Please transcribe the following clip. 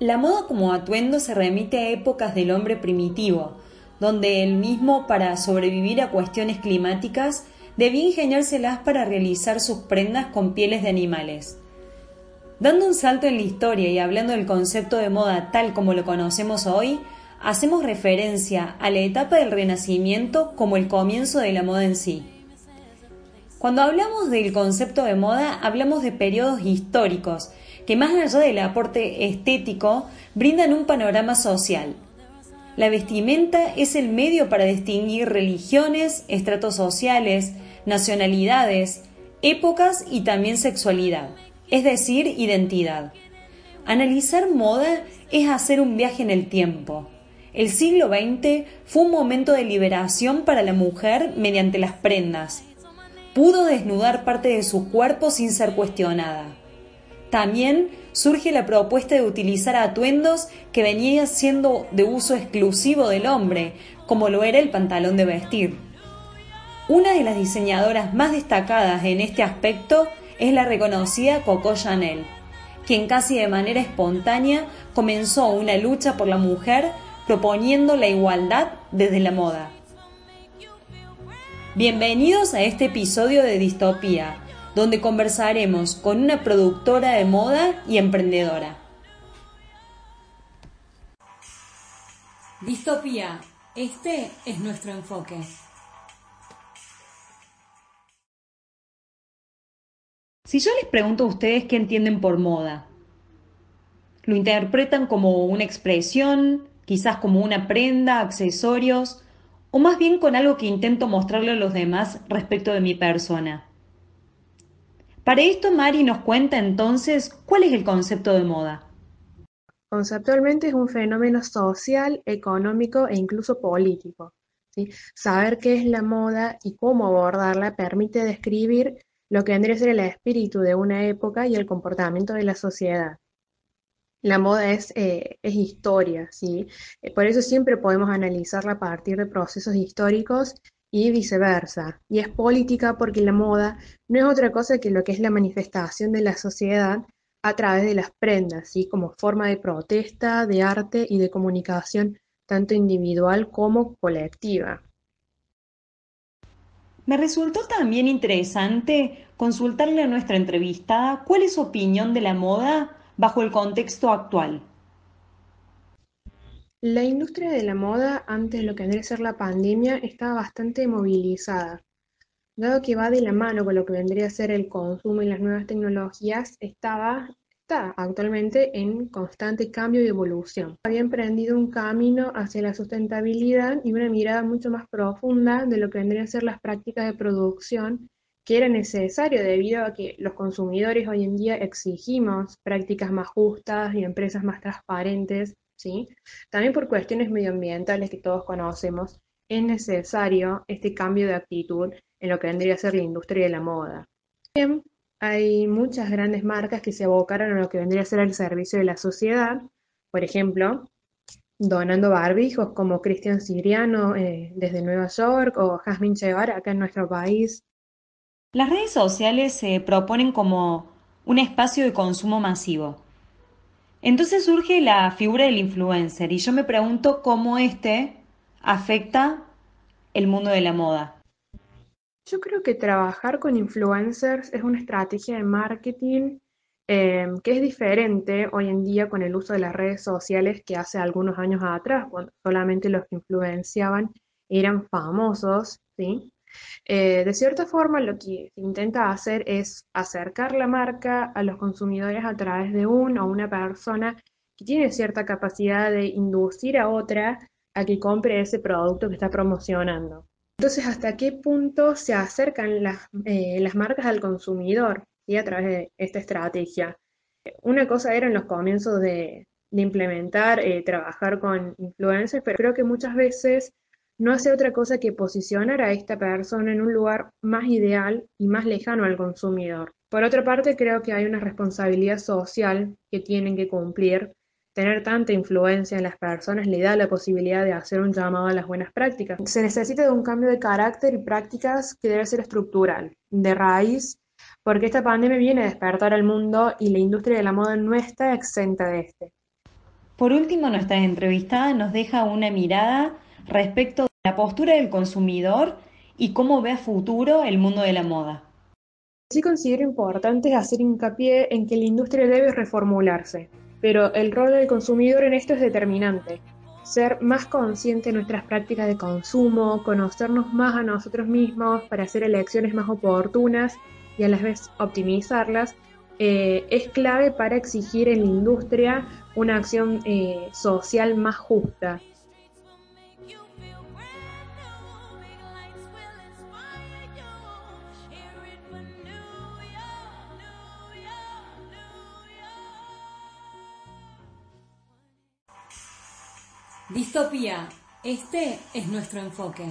La moda como atuendo se remite a épocas del hombre primitivo, donde él mismo, para sobrevivir a cuestiones climáticas, debía ingeniárselas para realizar sus prendas con pieles de animales. Dando un salto en la historia y hablando del concepto de moda tal como lo conocemos hoy, hacemos referencia a la etapa del Renacimiento como el comienzo de la moda en sí. Cuando hablamos del concepto de moda, hablamos de periodos históricos que más allá del aporte estético, brindan un panorama social. La vestimenta es el medio para distinguir religiones, estratos sociales, nacionalidades, épocas y también sexualidad, es decir, identidad. Analizar moda es hacer un viaje en el tiempo. El siglo XX fue un momento de liberación para la mujer mediante las prendas. Pudo desnudar parte de su cuerpo sin ser cuestionada. También surge la propuesta de utilizar atuendos que venían siendo de uso exclusivo del hombre, como lo era el pantalón de vestir. Una de las diseñadoras más destacadas en este aspecto es la reconocida Coco Chanel, quien casi de manera espontánea comenzó una lucha por la mujer proponiendo la igualdad desde la moda. Bienvenidos a este episodio de Distopía, donde conversaremos con una productora de moda y emprendedora. Distopía, este es nuestro enfoque. Si yo les pregunto a ustedes qué entienden por moda, ¿lo interpretan como una expresión, quizás como una prenda, accesorios, o más bien con algo que intento mostrarle a los demás respecto de mi persona? Para esto, Mari nos cuenta entonces cuál es el concepto de moda. Conceptualmente es un fenómeno social, económico e incluso político. Saber qué es la moda y cómo abordarla permite describir lo que vendría a ser el espíritu de una época y el comportamiento de la sociedad. La moda es, eh, es historia, ¿sí? Eh, por eso siempre podemos analizarla a partir de procesos históricos y viceversa. Y es política porque la moda no es otra cosa que lo que es la manifestación de la sociedad a través de las prendas, ¿sí? como forma de protesta, de arte y de comunicación tanto individual como colectiva. Me resultó también interesante consultarle a nuestra entrevistada cuál es su opinión de la moda bajo el contexto actual. La industria de la moda, antes de lo que vendría a ser la pandemia, estaba bastante movilizada. Dado que va de la mano con lo que vendría a ser el consumo y las nuevas tecnologías, está actualmente en constante cambio y evolución. Había emprendido un camino hacia la sustentabilidad y una mirada mucho más profunda de lo que vendrían a ser las prácticas de producción que era necesario debido a que los consumidores hoy en día exigimos prácticas más justas y empresas más transparentes ¿sí? También por cuestiones medioambientales que todos conocemos, es necesario este cambio de actitud en lo que vendría a ser la industria de la moda. También hay muchas grandes marcas que se abocaron a lo que vendría a ser el servicio de la sociedad, por ejemplo, donando barbijos como Cristian Siriano eh, desde Nueva York o Jasmine Chevar acá en nuestro país. Las redes sociales se proponen como un espacio de consumo masivo entonces surge la figura del influencer y yo me pregunto cómo este afecta el mundo de la moda. Yo creo que trabajar con influencers es una estrategia de marketing eh, que es diferente hoy en día con el uso de las redes sociales que hace algunos años atrás, cuando solamente los que influenciaban eran famosos, ¿sí? Eh, de cierta forma, lo que intenta hacer es acercar la marca a los consumidores a través de uno o una persona que tiene cierta capacidad de inducir a otra a que compre ese producto que está promocionando. Entonces, ¿hasta qué punto se acercan las, eh, marcas al consumidor a través de esta estrategia? Una cosa era en los comienzos de, implementar, eh, trabajar con influencers, pero creo que muchas veces no hace otra cosa que posicionar a esta persona en un lugar más ideal y más lejano al consumidor. Por otra parte, creo que hay una responsabilidad social que tienen que cumplir. Tener tanta influencia en las personas le da la posibilidad de hacer un llamado a las buenas prácticas. Se necesita de un cambio de carácter y prácticas que debe ser estructural, de raíz, porque esta pandemia viene a despertar al mundo y la industria de la moda no está exenta de este. Por último, nuestra entrevistada nos deja una mirada respecto la postura del consumidor y cómo ve a futuro el mundo de la moda. Sí considero importante hacer hincapié en que la industria debe reformularse, pero el rol del consumidor en esto es determinante. Ser más consciente de nuestras prácticas de consumo, conocernos más a nosotros mismos para hacer elecciones más oportunas y a la vez optimizarlas, eh, es clave para exigir en la industria una acción eh, social más justa. Distopía, este es nuestro enfoque.